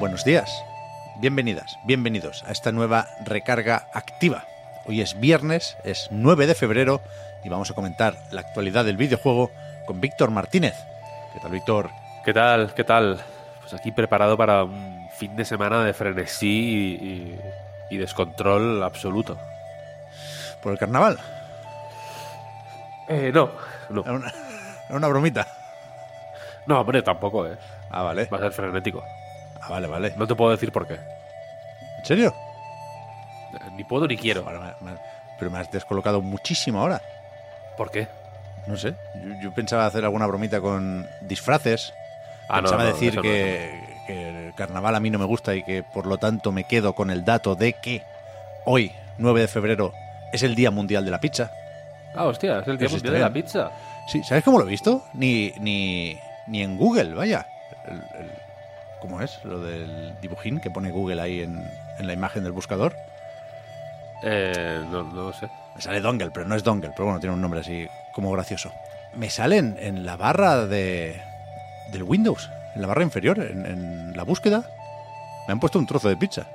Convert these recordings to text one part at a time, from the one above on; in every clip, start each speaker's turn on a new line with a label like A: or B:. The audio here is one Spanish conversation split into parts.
A: Buenos días, bienvenidas, bienvenidos a esta nueva recarga activa. Hoy es viernes, es 9 de febrero y vamos a comentar la actualidad del videojuego con Víctor Martínez. ¿Qué tal, Víctor?
B: ¿Qué tal? ¿Qué tal? Pues aquí preparado para un fin de semana de frenesí y, y- y descontrol absoluto.
A: ¿Por el carnaval?
B: Eh, no, no.
A: Era una, era una bromita.
B: No, hombre, tampoco, ¿eh?
A: Ah, vale.
B: Va a ser frenético.
A: Ah, vale, vale.
B: No te puedo decir por qué.
A: ¿En serio?
B: Eh, Ni puedo ni quiero.
A: Ahora me- me- pero me has descolocado muchísimo ahora.
B: ¿Por qué?
A: No sé. Yo, yo pensaba hacer alguna bromita con disfraces.
B: Ah, no,
A: pensaba
B: no,
A: decir
B: eso no,
A: que, que el carnaval a mí no me gusta y que por lo tanto me quedo con el dato de que hoy, 9 de febrero, es el Día Mundial de la Pizza.
B: Ah, hostia, es el Día
A: Eso
B: Mundial
A: está
B: de la
A: bien.
B: Pizza.
A: Sí, ¿sabes cómo lo he visto? Ni, ni, ni en Google, vaya. El- el- ¿Cómo es? Lo del dibujín que pone Google ahí en, en la imagen del buscador.
B: Eh, no, no lo sé.
A: Me sale Dongle, pero no es Dongle, pero bueno, tiene un nombre así como gracioso. Me sale en, en la barra de, del Windows, en la barra inferior, en, en la búsqueda. Me han puesto un trozo de pizza.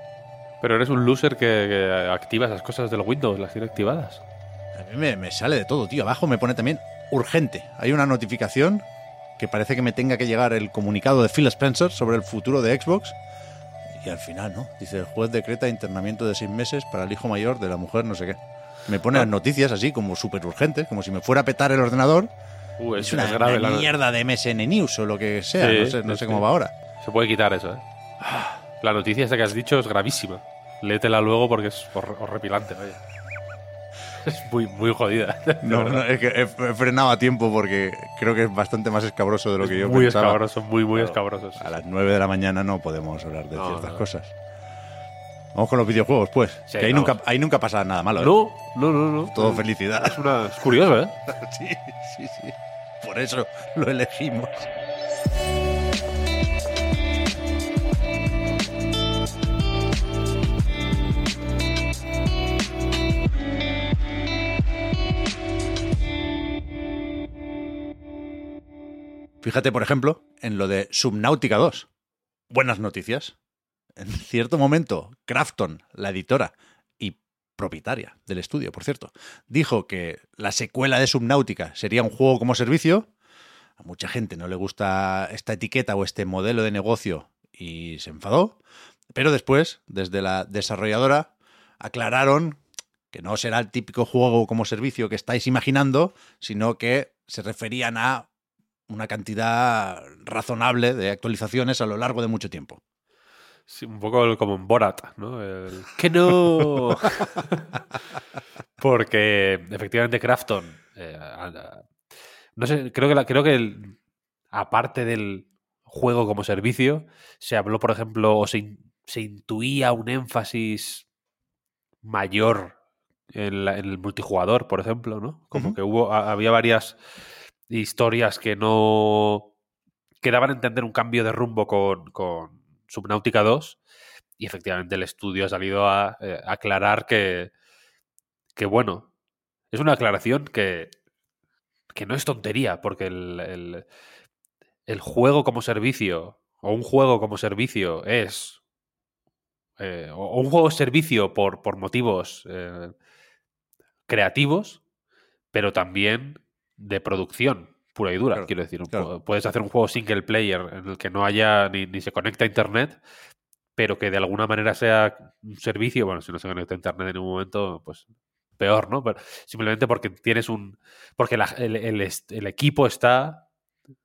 B: Pero eres un loser que, que activa esas cosas del Windows, las tiene activadas.
A: A mí me, me sale de todo, tío. Abajo me pone también urgente. Hay una notificación que parece que me tenga que llegar el comunicado de Phil Spencer sobre el futuro de Xbox. Y al final, ¿no? Dice, el juez decreta internamiento de seis meses para el hijo mayor de la mujer, no sé qué. Me pone las noticias así, como súper urgentes, como si me fuera a petar el ordenador.
B: Uh,
A: Es una, una
B: la-
A: mierda de MSN News o lo que sea.
B: Sí,
A: no sé, no
B: sí,
A: sé
B: sí.
A: cómo va ahora.
B: Se puede quitar eso, ¿eh? La noticia esta que has dicho es gravísima. Léetela luego porque es hor- horripilante, vaya. Es muy, muy jodida.
A: No, no, es que he, he frenado a tiempo porque creo que es bastante más escabroso de lo que yo
B: muy
A: pensaba.
B: escabroso, muy, muy
A: Claro,
B: escabroso. sí.
A: A las 9 de la mañana no podemos hablar de
B: No,
A: ciertas
B: no.
A: cosas. Vamos con los videojuegos, pues.
B: Sí,
A: que ahí
B: vamos.
A: nunca, ahí nunca pasa nada malo. ¿eh?
B: No, no, no, no.
A: Todo
B: es,
A: felicidad.
B: es una, es curioso, ¿eh?
A: sí, sí, sí. Por eso lo elegimos. Fíjate, por ejemplo, en lo de Subnautica 2. Buenas noticias. En cierto momento, Crafton, la editora y propietaria del estudio, por cierto, dijo que la secuela de Subnautica sería un juego como servicio. A mucha gente no le gusta esta etiqueta o este modelo de negocio y se enfadó. Pero después, desde la desarrolladora, aclararon que no será el típico juego como servicio que estáis imaginando, sino que se referían a una cantidad razonable de actualizaciones a lo largo de mucho tiempo.
B: Sí, un poco el- como en Borat, ¿no? El, ¡Que no! Porque efectivamente Crafton. eh, no sé, creo que, la- creo que el- aparte del juego como servicio, se habló, por ejemplo, o se, in- se intuía un énfasis mayor en, la- en el multijugador, por ejemplo, ¿no? Como que hubo, había varias historias que no. que daban a entender un cambio de rumbo con, con Subnautica 2. Y efectivamente el estudio ha salido a eh, aclarar que. que bueno. Es una aclaración que. que no es tontería, porque el, el, el juego como servicio. O un juego como servicio es. eh, o un juego servicio por, por motivos eh, creativos, pero también de producción pura y dura,
A: Claro,
B: quiero decir.
A: claro.
B: Puedes hacer un juego single player en el que no haya ni, ni se conecta a internet, pero que de alguna manera sea un servicio. Bueno, si no se conecta a internet en un momento, pues peor, ¿no? Pero simplemente porque tienes un. porque la- el, el equipo está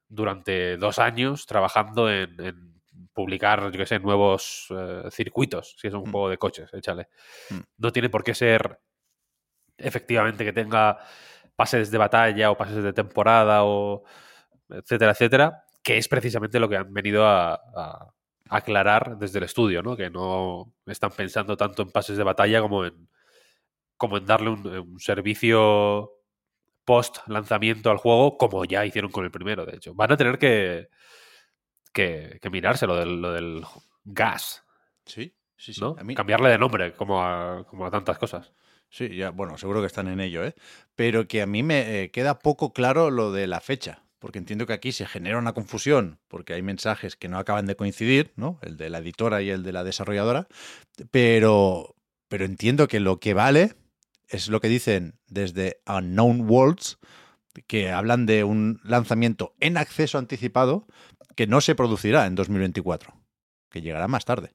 B: durante dos años trabajando en, en publicar, yo qué sé, nuevos eh, circuitos, si es un
A: Mm.
B: juego de coches, échale.
A: Mm.
B: No tiene por qué ser efectivamente que tenga pases de batalla o pases de temporada o etcétera, etcétera, que es precisamente lo que han venido a, a aclarar desde el estudio, ¿no? Que no están pensando tanto en pases de batalla como en, como en darle un, un servicio post lanzamiento al juego, como ya hicieron con el primero, de hecho. Van a tener que, que, que mirarse lo del, lo del gas,
A: Sí, sí, sí.
B: ¿no?
A: A mí-
B: Cambiarle de nombre, como a, como a tantas cosas.
A: Sí, ya, bueno, seguro que están en ello, ¿eh? Pero que a mí me eh, queda poco claro lo de la fecha, porque entiendo que aquí se genera una confusión, porque hay mensajes que no acaban de coincidir, ¿no? El de la editora y el de la desarrolladora, pero, pero entiendo que lo que vale es lo que dicen desde Unknown Worlds, que hablan de un lanzamiento en acceso anticipado que no se producirá en 2024, que llegará más tarde.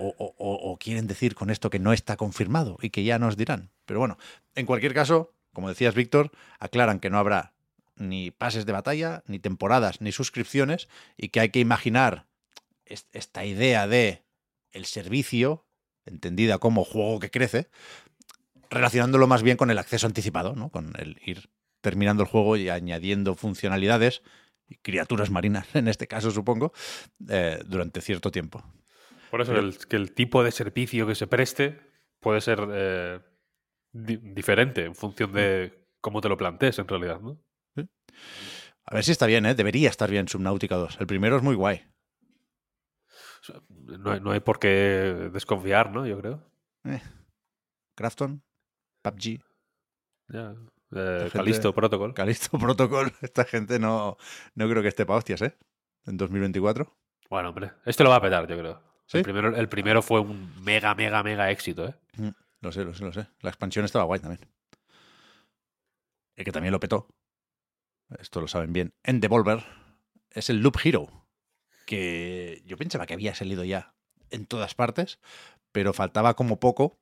A: O, quieren decir con esto que no está confirmado y que ya nos dirán. Pero bueno, en cualquier caso, como decías, Víctor, aclaran que no habrá ni pases de batalla, ni temporadas, ni suscripciones, y que hay que imaginar es- esta idea de el servicio, entendida como juego que crece, relacionándolo más bien con el acceso anticipado, ¿no? Con el ir terminando el juego y añadiendo funcionalidades y criaturas marinas, en este caso supongo, eh, durante cierto tiempo.
B: Por eso que el, que el tipo de servicio que se preste puede ser eh, di- diferente en función de cómo te lo plantees en realidad, ¿no?
A: A ver si está bien, ¿eh? Debería estar bien Subnautica 2. El primero es muy guay.
B: No, hay- no hay por qué desconfiar, ¿no? Yo creo.
A: Crafton, PUBG,
B: Ya. Eh,
A: gente-
B: Callisto Protocol.
A: Calisto Protocol. Esta gente no, no creo que esté para hostias, ¿eh? En 2024.
B: Bueno, hombre, este lo va a petar, yo creo.
A: ¿Sí?
B: El, primero, el primero fue un mega, mega, mega éxito, ¿eh?
A: Lo sé, lo sé, lo sé. La expansión estaba guay también. El que también lo petó. Esto lo saben bien. En Devolver es el Loop Hero. Que yo pensaba que había salido ya en todas partes, pero faltaba como poco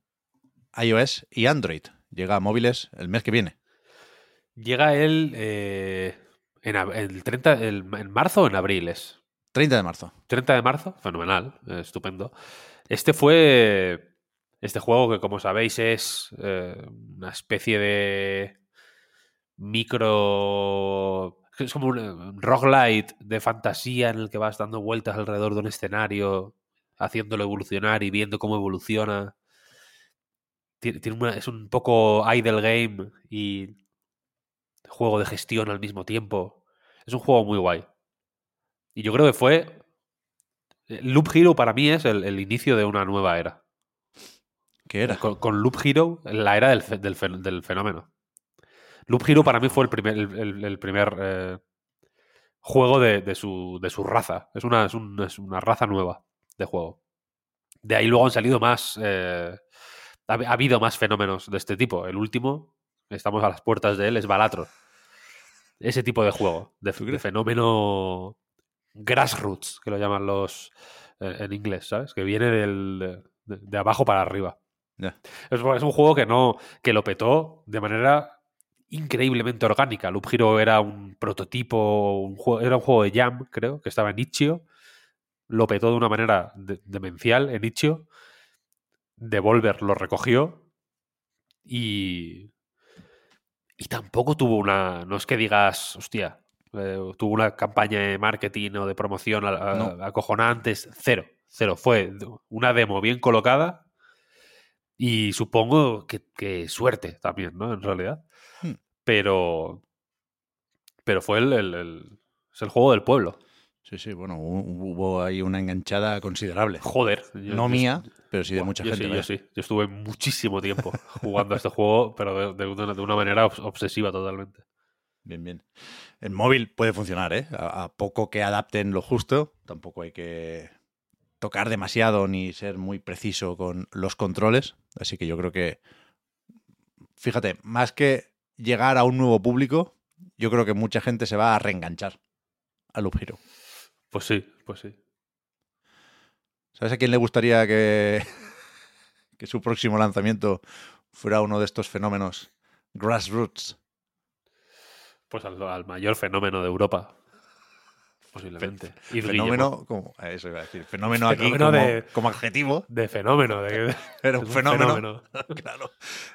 A: iOS y Android. Llega a móviles el mes que viene.
B: Llega él eh, en, ab- el 30, el- en marzo o en abril es.
A: 30 de marzo.
B: 30 de marzo, fenomenal, estupendo. Este fue. Este juego que, como sabéis, es eh, una especie de micro. Es como un, roguelite de fantasía en el que vas dando vueltas alrededor de un escenario, haciéndolo evolucionar y viendo cómo evoluciona. Es un poco idle game y juego de gestión al mismo tiempo. Es un juego muy guay. Y yo creo que fue. Loop Hero para mí es el, el inicio de una nueva era.
A: ¿Qué era?
B: Con, con Loop Hero, la era del, del fen- del fenómeno. Loop Hero para mí fue el primer, el, primer eh, juego de, de su, de su raza. Es una, es, un- es una raza nueva de juego. De ahí luego han salido más. eh, ha, ha habido más fenómenos de este tipo. El último, estamos a las puertas de él, es Balatro. Ese tipo de juego, de, fenómeno grassroots, que lo llaman los eh, en inglés, ¿sabes? Que viene del, de, de abajo para arriba. Es, es un juego que no que lo petó de manera increíblemente orgánica. Loop Hero era un prototipo, un juego, era un juego de Jam, creo, que estaba en Itch.io. Lo petó de una manera de- demencial en Itch.io. Devolver lo recogió y y tampoco tuvo una, no es que digas, hostia, eh, tuvo una campaña de marketing o de promoción a- a-
A: No.
B: acojonantes, cero, cero. Fue una demo bien colocada y supongo que, que suerte también, ¿no? En realidad.
A: Hmm.
B: Pero, pero fue el, el- el- es el juego del pueblo.
A: Sí, sí, bueno, hu- hubo ahí una enganchada considerable.
B: Joder. yo-
A: No
B: yo-
A: mía, pero sí de mucha
B: yo
A: gente.
B: Sí, yo sí. Yo estuve muchísimo tiempo jugando a este juego, pero de, de una, de una manera obs- obsesiva totalmente.
A: Bien, bien. En móvil puede funcionar, ¿eh? A, a poco que adapten lo justo, tampoco hay que tocar demasiado ni ser muy preciso con los controles. Así que yo creo que, fíjate, más que llegar a un nuevo público, yo creo que mucha gente se va a reenganchar a Loop Hero.
B: Pues sí, pues sí.
A: ¿Sabes a quién le gustaría que, que su próximo lanzamiento fuera uno de estos fenómenos grassroots?
B: Pues al, al mayor fenómeno de Europa. posiblemente. Y
A: fenómeno, como, eso iba a decir, fenómeno aquí
B: Fenómeno
A: como,
B: de-
A: como adjetivo,
B: De fenómeno. De,
A: pero un
B: un
A: fenómeno. claro.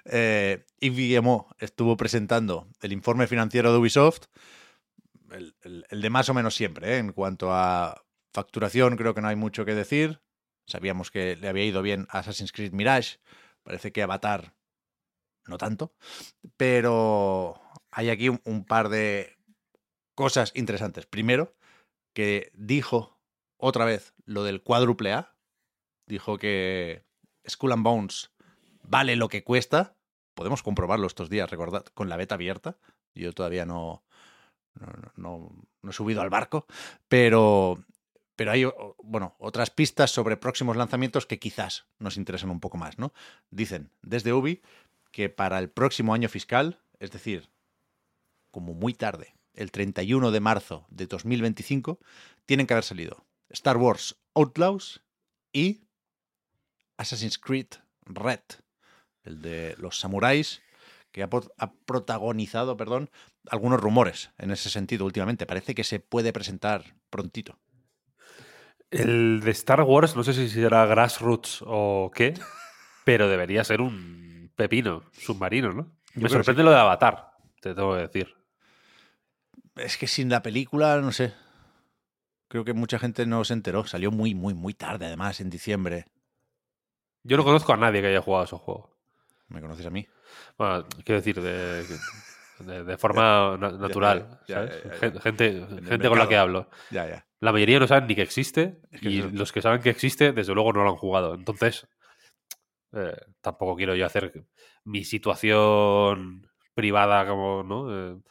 A: Eh, Yves Guillemot estuvo presentando el informe financiero de Ubisoft, el, el- el de más o menos siempre, ¿eh? en cuanto a facturación creo que no hay mucho que decir. Sabíamos que le había ido bien a Assassin's Creed Mirage, parece que Avatar no tanto, pero hay aquí un, par de cosas interesantes. Primero, que dijo otra vez lo del cuádruple A, dijo que Skull and Bones vale lo que cuesta. Podemos comprobarlo estos días, recordad, con la beta abierta. Yo todavía no, no, no- no he subido al barco, pero, pero hay bueno, otras pistas sobre próximos lanzamientos que quizás nos interesan un poco más. ¿no? Dicen desde Ubi que para el próximo año fiscal, es decir, como muy tarde, el 31 de marzo de 2025, tienen que haber salido Star Wars Outlaws y Assassin's Creed Red, el de los samuráis, que ha, protagonizado, perdón, algunos rumores en ese sentido últimamente. Parece que se puede presentar prontito.
B: El de Star Wars, no sé si será Grassroots o qué, pero debería ser un pepino submarino, ¿no?
A: Yo
B: Me sorprende lo de Avatar, te tengo que decir.
A: Es que sin la película, no sé. Creo que mucha gente no se enteró. Salió muy, muy, muy tarde, además, en diciembre.
B: Yo no conozco a nadie que haya jugado a esos juegos.
A: ¿Me conoces a mí?
B: Bueno, quiero decir, de, de- de forma na- natural. Gente, gente con la que hablo.
A: Ya, ya.
B: La mayoría no saben ni que existe
A: Es que
B: y
A: eso-
B: los que saben que existe, desde luego no lo han jugado. Entonces, eh, tampoco quiero yo hacer mi situación privada como, ¿no? Eh,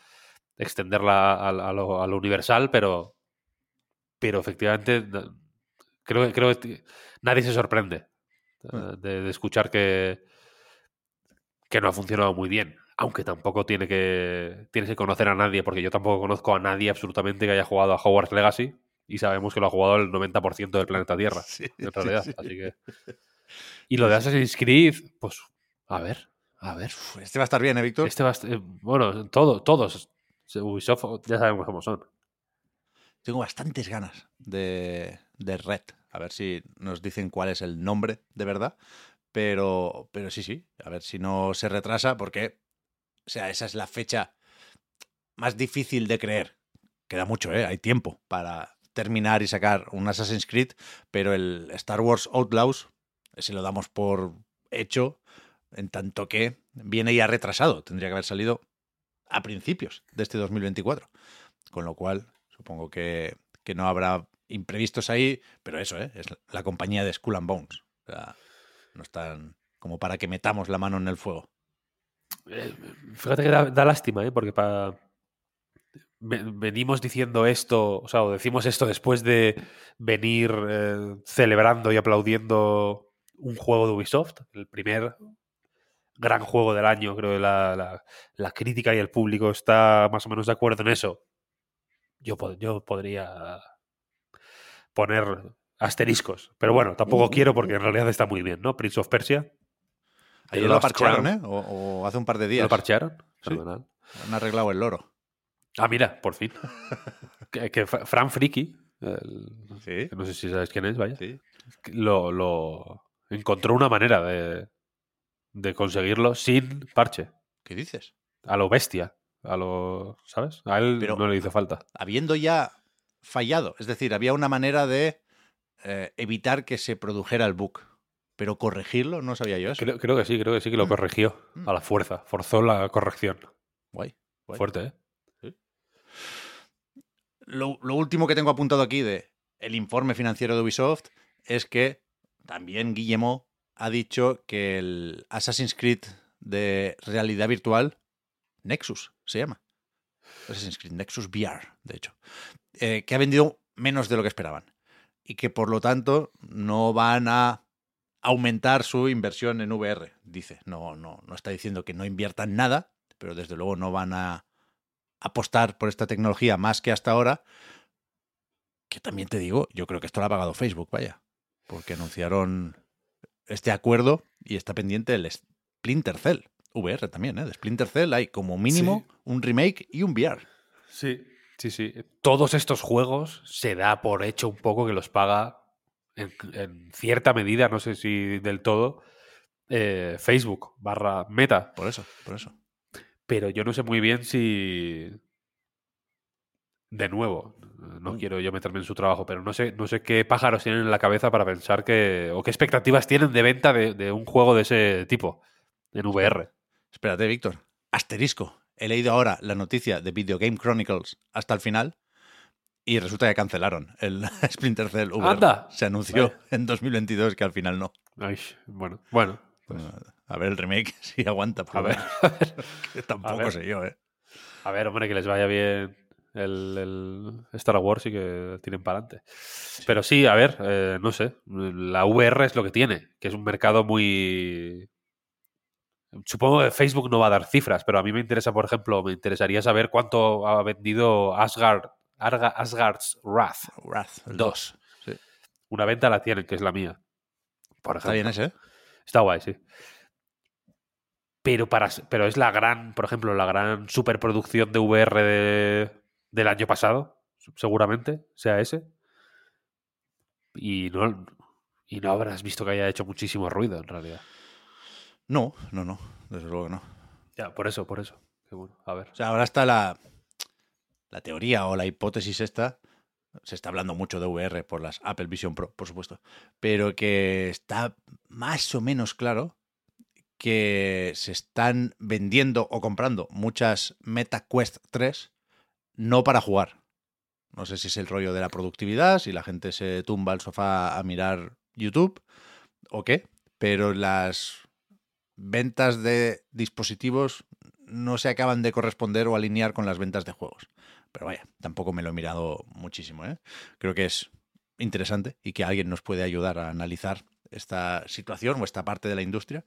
B: extenderla a, a lo, a lo universal, pero, pero efectivamente creo, que- creo que nadie se sorprende eh,
A: Mm.
B: de, de escuchar que, que no ha funcionado muy bien. Aunque tampoco tiene que, tienes que conocer a nadie, porque yo tampoco conozco a nadie absolutamente que haya jugado a Hogwarts Legacy y sabemos que lo ha jugado el 90% del planeta Tierra,
A: Sí,
B: en realidad.
A: sí.
B: Así que... Y lo de Assassin's Creed, pues, a ver, a ver.
A: Este va a estar bien, ¿eh, Víctor?
B: Este va a est- eh, bueno, todo, todos. Ubisoft ya sabemos cómo son.
A: Tengo bastantes ganas de, de Red. A ver si nos dicen cuál es el nombre de verdad. Pero, pero sí, sí. A ver si no se retrasa, porque, o sea, esa es la fecha más difícil de creer. Queda mucho, ¿eh? Hay tiempo para terminar y sacar un Assassin's Creed, pero el Star Wars Outlaws, ese lo damos por hecho, en tanto que viene ya retrasado. Tendría que haber salido a principios de este 2024. Con lo cual, supongo que, que no habrá imprevistos ahí, pero eso, ¿eh? es la compañía de Skull and Bones. O sea, no están como para que metamos la mano en el fuego.
B: Eh, Fíjate que da, lástima, ¿eh? porque pa- ve- venimos diciendo esto, o sea, o decimos esto después de venir eh, celebrando y aplaudiendo un juego de Ubisoft, el primer gran juego del año, creo que la, la- la crítica y el público está más o menos de acuerdo en eso. Yo, yo podría poner asteriscos, pero bueno, tampoco quiero porque en realidad está muy bien, ¿no? Prince of Persia.
A: Ayer lo parchearon, ¿eh? O, o hace un par de días.
B: ¿Lo parchearon?
A: Sí. Han arreglado el loro.
B: Ah, mira, por fin. que, que Fra- Fran Friki, el-
A: Sí,
B: que no sé si sabes quién es, vaya,
A: sí.
B: lo, lo encontró una manera de, de conseguirlo sin parche,
A: ¿Qué dices?
B: a lo bestia, a lo, ¿sabes? A él
A: Pero-
B: no le hizo falta.
A: Habiendo ya fallado. Es decir, había una manera de eh, evitar que se produjera el bug. Pero corregirlo, no sabía yo eso.
B: Creo, creo que sí, creo que sí que lo corrigió
A: Mm.
B: a la fuerza, forzó la corrección.
A: Guay. guay.
B: Fuerte, ¿eh?
A: Lo, lo último que tengo apuntado aquí de el informe financiero de Ubisoft es que también Guillemot ha dicho que el Assassin's Creed de realidad virtual, Nexus se llama. Assassin's Creed Nexus VR, de hecho. eh, que ha vendido menos de lo que esperaban. Y que por lo tanto no van a aumentar su inversión en VR, dice. No, no, no está diciendo que no inviertan nada, pero desde luego no van a apostar por esta tecnología más que hasta ahora. Que también te digo, yo creo que esto lo ha pagado Facebook, vaya. Porque anunciaron este acuerdo y está pendiente el Splinter Cell. VR también, ¿eh? De Splinter Cell hay como mínimo un remake y un VR.
B: Sí. Sí, sí. Todos estos juegos se da por hecho un poco que los paga en, en cierta medida, no sé si del todo, eh, Facebook barra Meta.
A: Por eso, por eso.
B: Pero yo no sé muy bien si. De nuevo, no
A: Mm.
B: quiero yo meterme en su trabajo, pero no sé, no sé qué pájaros tienen en la cabeza para pensar que. o qué expectativas tienen de venta de, de un juego de ese tipo en VR.
A: Espérate, Víctor. Asterisco. He leído ahora la noticia de Video Game Chronicles hasta el final y resulta que cancelaron el Splinter Cell VR.
B: Anda.
A: Se anunció
B: Vale.
A: en 2022 que al final no.
B: Ay, bueno, bueno. pues,
A: A ver el remake si aguanta.
B: a ver,
A: bueno, que tampoco
B: ver.
A: sé yo, ¿eh?
B: a ver, hombre, que les vaya bien el, el Star Wars y que tienen para adelante. Pero sí, a ver, eh, no sé. La VR es lo que tiene, que es un mercado muy. Supongo que Facebook no va a dar cifras, pero a mí me interesa, por ejemplo, me interesaría saber cuánto ha vendido Asgard, Arga- Asgard's Wrath
A: Wrath, el
B: 2.
A: sí.
B: Una venta la tienen, que es la mía. Por
A: Está bien
B: ejemplo.
A: ese, ¿eh?
B: Está guay, sí. Pero, para, pero es la gran, por ejemplo, la gran superproducción de VR de- del año pasado, seguramente, sea ese. Y no, y no habrás visto que haya hecho muchísimo ruido, en realidad.
A: No, no, no. Desde luego no.
B: Ya, por eso, por eso. A ver.
A: O sea, ahora está la, la teoría o la hipótesis esta. Se está hablando mucho de VR por las Apple Vision Pro, por supuesto. Pero que está más o menos claro que se están vendiendo o comprando muchas Meta Quest 3 no para jugar. No sé si es el rollo de la productividad, si la gente se tumba al sofá a mirar YouTube o qué, pero las ventas de dispositivos no se acaban de corresponder o alinear con las ventas de juegos. Pero vaya, tampoco me lo he mirado muchísimo. ¿eh? Creo que es interesante y que alguien nos puede ayudar a analizar esta situación o esta parte de la industria.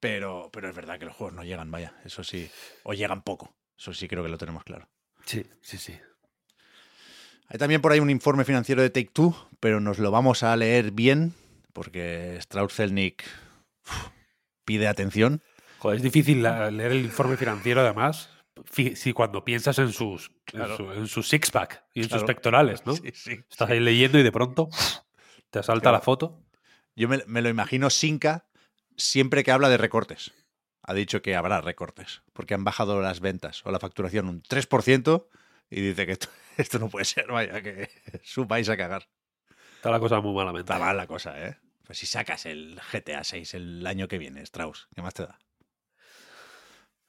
A: Pero, pero es verdad que los juegos no llegan, vaya, eso sí, o llegan poco. Eso sí creo que lo tenemos claro.
B: Sí, sí, sí.
A: Hay también por ahí un informe financiero de Take Two, pero nos lo vamos a leer bien porque Strauss Zelnick uf, pide atención.
B: Joder, es difícil la- leer el informe financiero, además, si cuando piensas en sus, en su, en su six-pack y en
A: Claro.
B: sus pectorales, ¿no?
A: Sí, sí,
B: Estás
A: sí.
B: ahí leyendo y de pronto te asalta
A: Claro.
B: la foto.
A: Yo me, me lo imagino Sinca siempre que habla de recortes. Ha dicho que habrá recortes, porque han bajado las ventas o la facturación un 3% y dice que esto, esto no puede ser, vaya, que supáis a cagar.
B: Está la cosa muy malamente.
A: Está mal la cosa, ¿eh? Pues si sacas el GTA 6 el año que viene, Strauss, ¿qué más te da?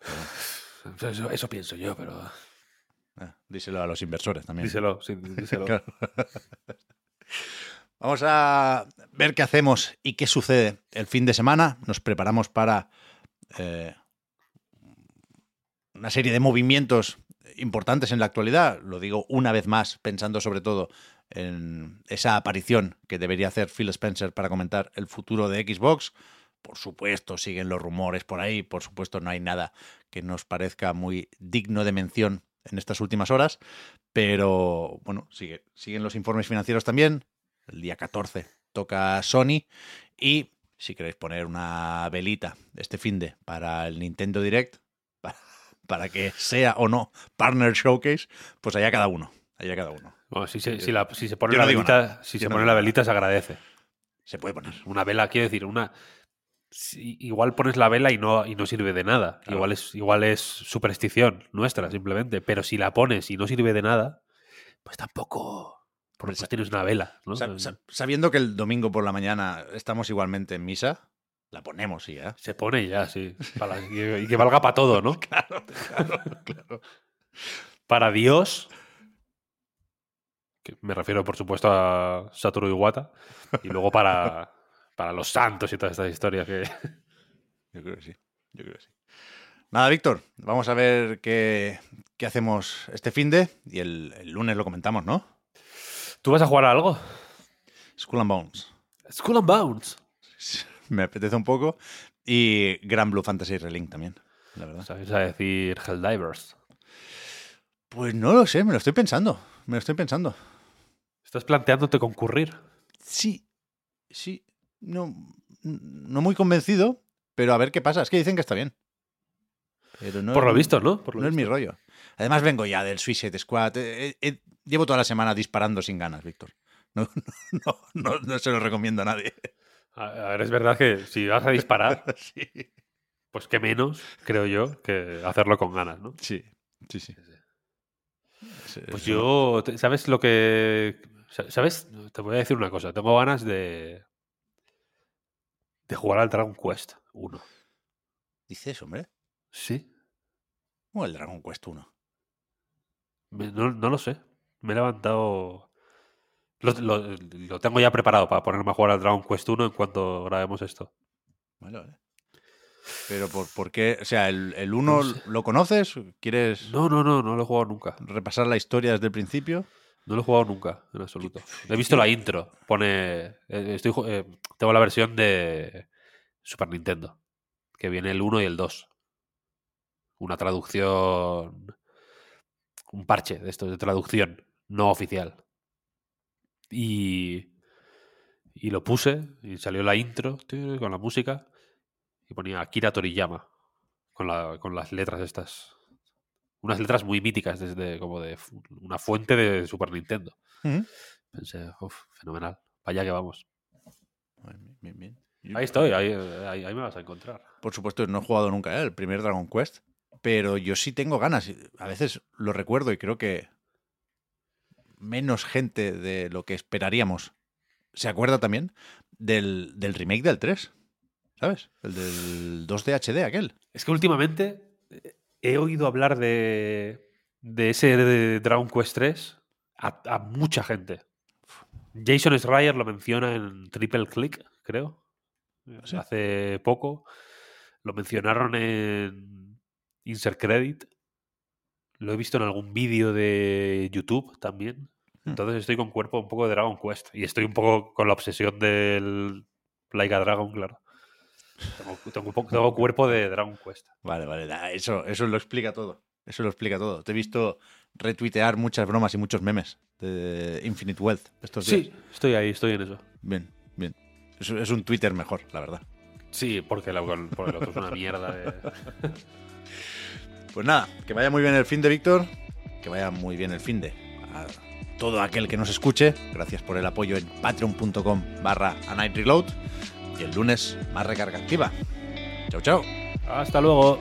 B: Eso, eso pienso yo, pero.
A: Ah, díselo a los inversores también.
B: Díselo, sí, díselo.
A: Claro. Vamos a ver qué hacemos y qué sucede el fin de semana. Nos preparamos para eh, una serie de movimientos importantes en la actualidad. Lo digo una vez más, pensando sobre todo en esa aparición que debería hacer Phil Spencer para comentar el futuro de Xbox. Por supuesto, siguen los rumores por ahí. Por supuesto, no hay nada que nos parezca muy digno de mención en estas últimas horas. Pero bueno, sigue, siguen los informes financieros también. El día 14 toca Sony. Y si queréis poner una velita este fin de para el Nintendo Direct, para, para que sea o no Partner Showcase, pues allá cada uno. Allá cada uno.
B: Bueno, si se, si la- si se pone la
A: no
B: velita, si se
A: no
B: pone la velita se agradece.
A: Se puede poner.
B: Una vela, quiero decir, una. si- igual pones la vela y no, y no sirve de nada.
A: Claro.
B: Igual, es, igual es superstición nuestra, simplemente. Pero si la pones y no sirve de nada, pues tampoco.
A: Sa-
B: tienes una vela, ¿no?
A: Sa- sa- sabiendo que el domingo por la mañana estamos igualmente en misa, la ponemos y ya.
B: Se pone ya, sí. Para- y, que- y que valga para todo, ¿no?
A: Claro, claro, claro.
B: Para Dios. que me refiero, por supuesto, a Satoru Iwata. Y luego para, para los santos y todas estas historias que.
A: Yo creo que sí. Yo creo que sí. Nada, Víctor, vamos a ver qué, qué hacemos este fin de y el, el lunes lo comentamos, ¿no?
B: ¿Tú vas a jugar a algo?
A: Skull and Bones.
B: Skull and Bones.
A: Me apetece un poco. Y Gran Blue Fantasy Relink también, la verdad.
B: ¿Sabes a decir Helldivers?
A: Pues no lo sé, me lo estoy pensando. Me lo estoy pensando.
B: ¿Estás planteándote concurrir?
A: Sí, sí. No, no muy convencido, pero a ver qué pasa. Es que dicen que está bien. Pero no
B: Por lo visto, ¿no? Por lo
A: no es mi rollo. Además vengo ya del Suicide Squad. Eh, eh, llevo toda la semana disparando sin ganas, Víctor. No, no, no, no, se lo recomiendo a nadie.
B: A, ver, es verdad que si vas a disparar,
A: Sí,
B: pues qué menos, creo yo, que hacerlo con ganas, ¿no?
A: sí, sí. sí. Es-
B: Pues
A: es-
B: yo, ¿sabes lo que... sa- ¿Sabes? Te voy a decir una cosa. Tengo ganas de... De jugar al Dragon Quest 1.
A: Dices, hombre.
B: Sí.
A: ¿Cómo el Dragon Quest 1?
B: Me- no, no lo sé. Me he levantado... Lo, lo- lo tengo ya preparado para ponerme a jugar al Dragon Quest 1 en cuanto grabemos esto.
A: Vale. Pero por, ¿por qué? O sea, ¿el, el 1
B: No sé.
A: lo conoces? ¿Quieres
B: No, no, no, no lo he jugado nunca.
A: repasar la historia desde el principio?
B: No lo he jugado nunca, en absoluto. He visto la intro. Pone. eh, Estoy, eh, tengo la versión de Super Nintendo. Que viene el 1 y el 2. Una traducción. Un parche de esto, de traducción no oficial. Y. Y lo puse. Y salió la intro con la música. Y ponía Akira Toriyama. Con, la, con las letras estas. Unas letras muy míticas desde como de una fuente de Super Nintendo. Pensé, uff, fenomenal. Allá que vamos.
A: Bien, bien.
B: Ahí estoy, ahí, ahí, ahí me vas a encontrar.
A: Por supuesto, no he jugado nunca ¿eh? el primer Dragon Quest, pero yo sí tengo ganas. A veces lo recuerdo y creo que menos gente de lo que esperaríamos se acuerda también del, del remake del 3, ¿sabes? El del 2D HD aquel.
B: Es que últimamente eh, he oído hablar de, de ese de Dragon Quest 3 a, a mucha gente. Jason Schreier lo menciona en Triple Click, creo.
A: ¿Sí?
B: Hace poco. Lo mencionaron en Insert Credit. Lo he visto en algún vídeo de YouTube también.
A: Hmm.
B: Entonces estoy con cuerpo un poco de Dragon Quest. Y estoy un poco con la obsesión del Like a Dragon, claro. Tengo, cuerpo de Dragon Quest.
A: Vale, vale, eso, eso lo explica todo. Eso lo explica todo. Te he visto retuitear muchas bromas y muchos memes de Infinite Wealth estos días.
B: Sí, estoy ahí, estoy en eso.
A: Bien, bien. Es, es un Twitter mejor, la verdad.
B: Sí, porque, la- el otro es una mierda. de-
A: Pues nada, que vaya muy bien el fin de Víctor, que vaya muy bien el fin de todo aquel que nos escuche. Gracias por el apoyo en patreon.com barra a night reload. Y el lunes más recarga activa. Chao, chao.
B: Hasta luego.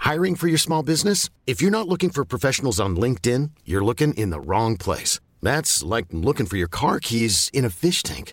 C: Hiring for your small business? If you're not looking for professionals on LinkedIn, you're looking in the wrong place. That's like looking for your car keys in a fish tank.